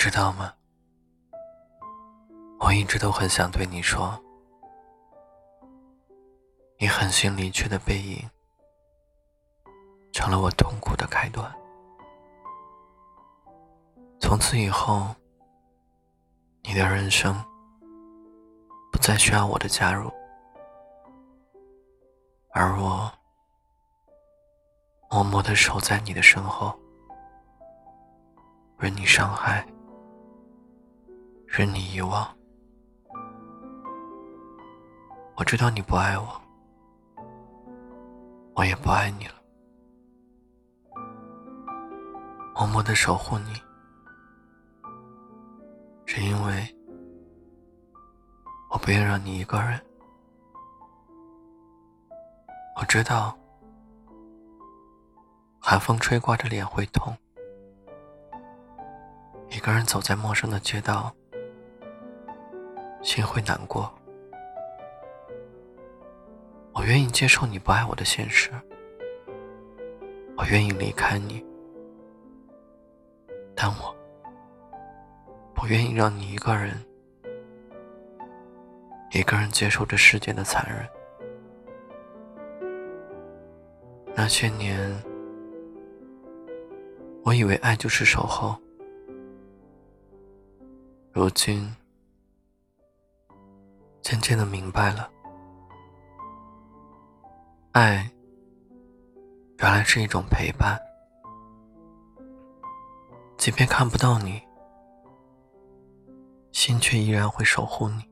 知道吗？我一直都很想对你说，你狠心离去的背影，成了我痛苦的开端。从此以后，你的人生不再需要我的加入，而我默默的守在你的身后，任你伤害。任你遗忘，我知道你不爱我，我也不爱你了。默默的守护你，是因为我不愿让你一个人。我知道，寒风吹刮着脸会痛，一个人走在陌生的街道。心会难过，我愿意接受你不爱我的现实，我愿意离开你，但我不愿意让你一个人，一个人接受这世界的残忍。那些年，我以为爱就是守候，如今。渐渐的明白了，爱原来是一种陪伴，即便看不到你，心却依然会守护你。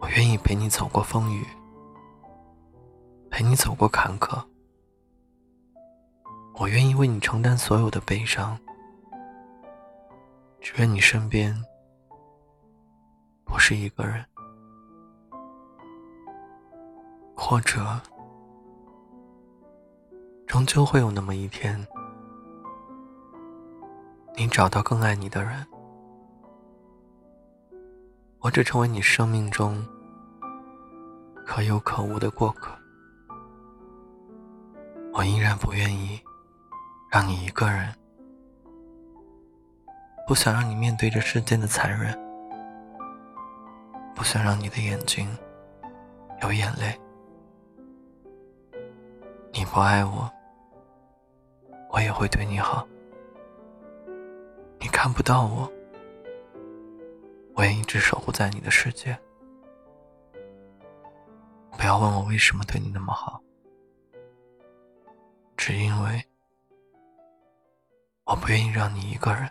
我愿意陪你走过风雨，陪你走过坎坷，我愿意为你承担所有的悲伤，只愿你身边。不是一个人，或者，终究会有那么一天，你找到更爱你的人，我只成为你生命中可有可无的过客。我依然不愿意让你一个人，不想让你面对这世间的残忍。不想让你的眼睛有眼泪。你不爱我，我也会对你好。你看不到我，我也一直守护在你的世界。不要问我为什么对你那么好，只因为我不愿意让你一个人。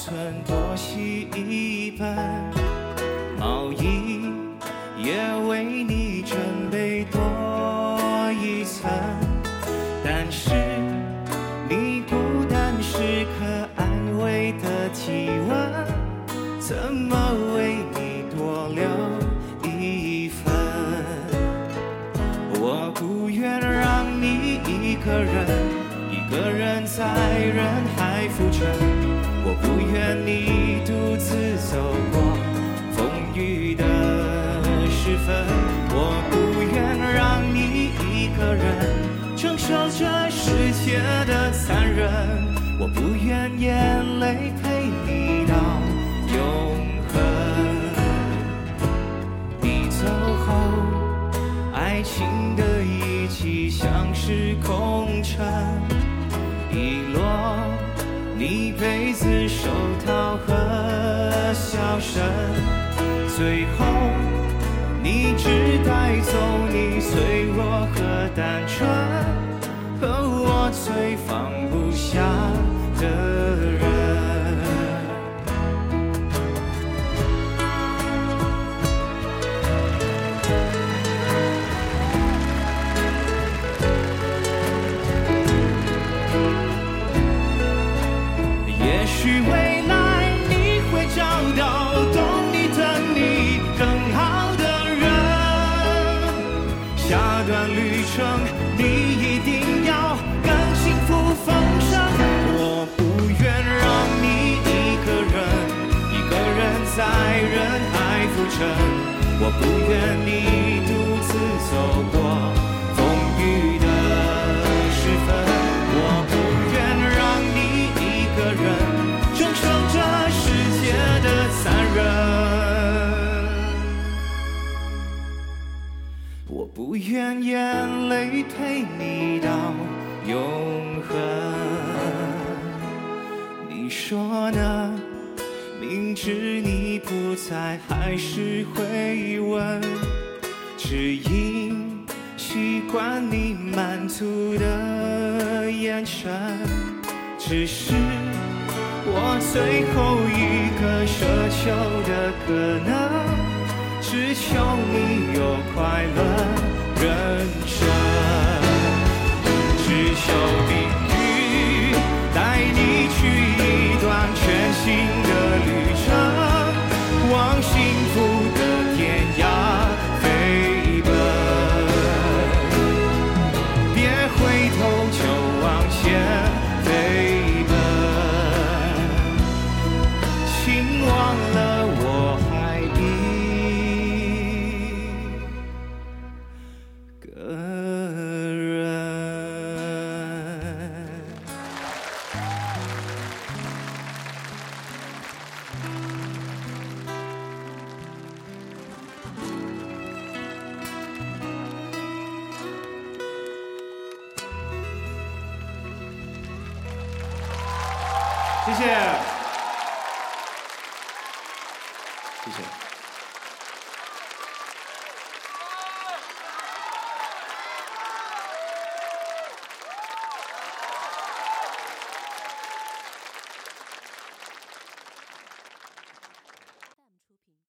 保存多洗一本，毛衣也为你准备多一层。但是你不单是可安慰的体温，怎么为你多留一份？我不愿让你一个人。一个人在人海浮沉，我不愿你独自走过风雨的时分，我不愿让你一个人承受这世界的残忍，我不愿眼泪陪你到永恒。你走后，爱情的遗迹像是空城。遗落你被子、手套和笑。声，最后你只带走你下段旅程你一定要更幸福丰盛。我不愿让你一个人，一个人在人海浮沉。我不愿你我不愿眼泪陪你到永恒。你说呢？明知你不在，还是会问，只因习惯你满足的眼神。只是我最后一个奢求的可能，只求你有快乐人生，只求你谢谢。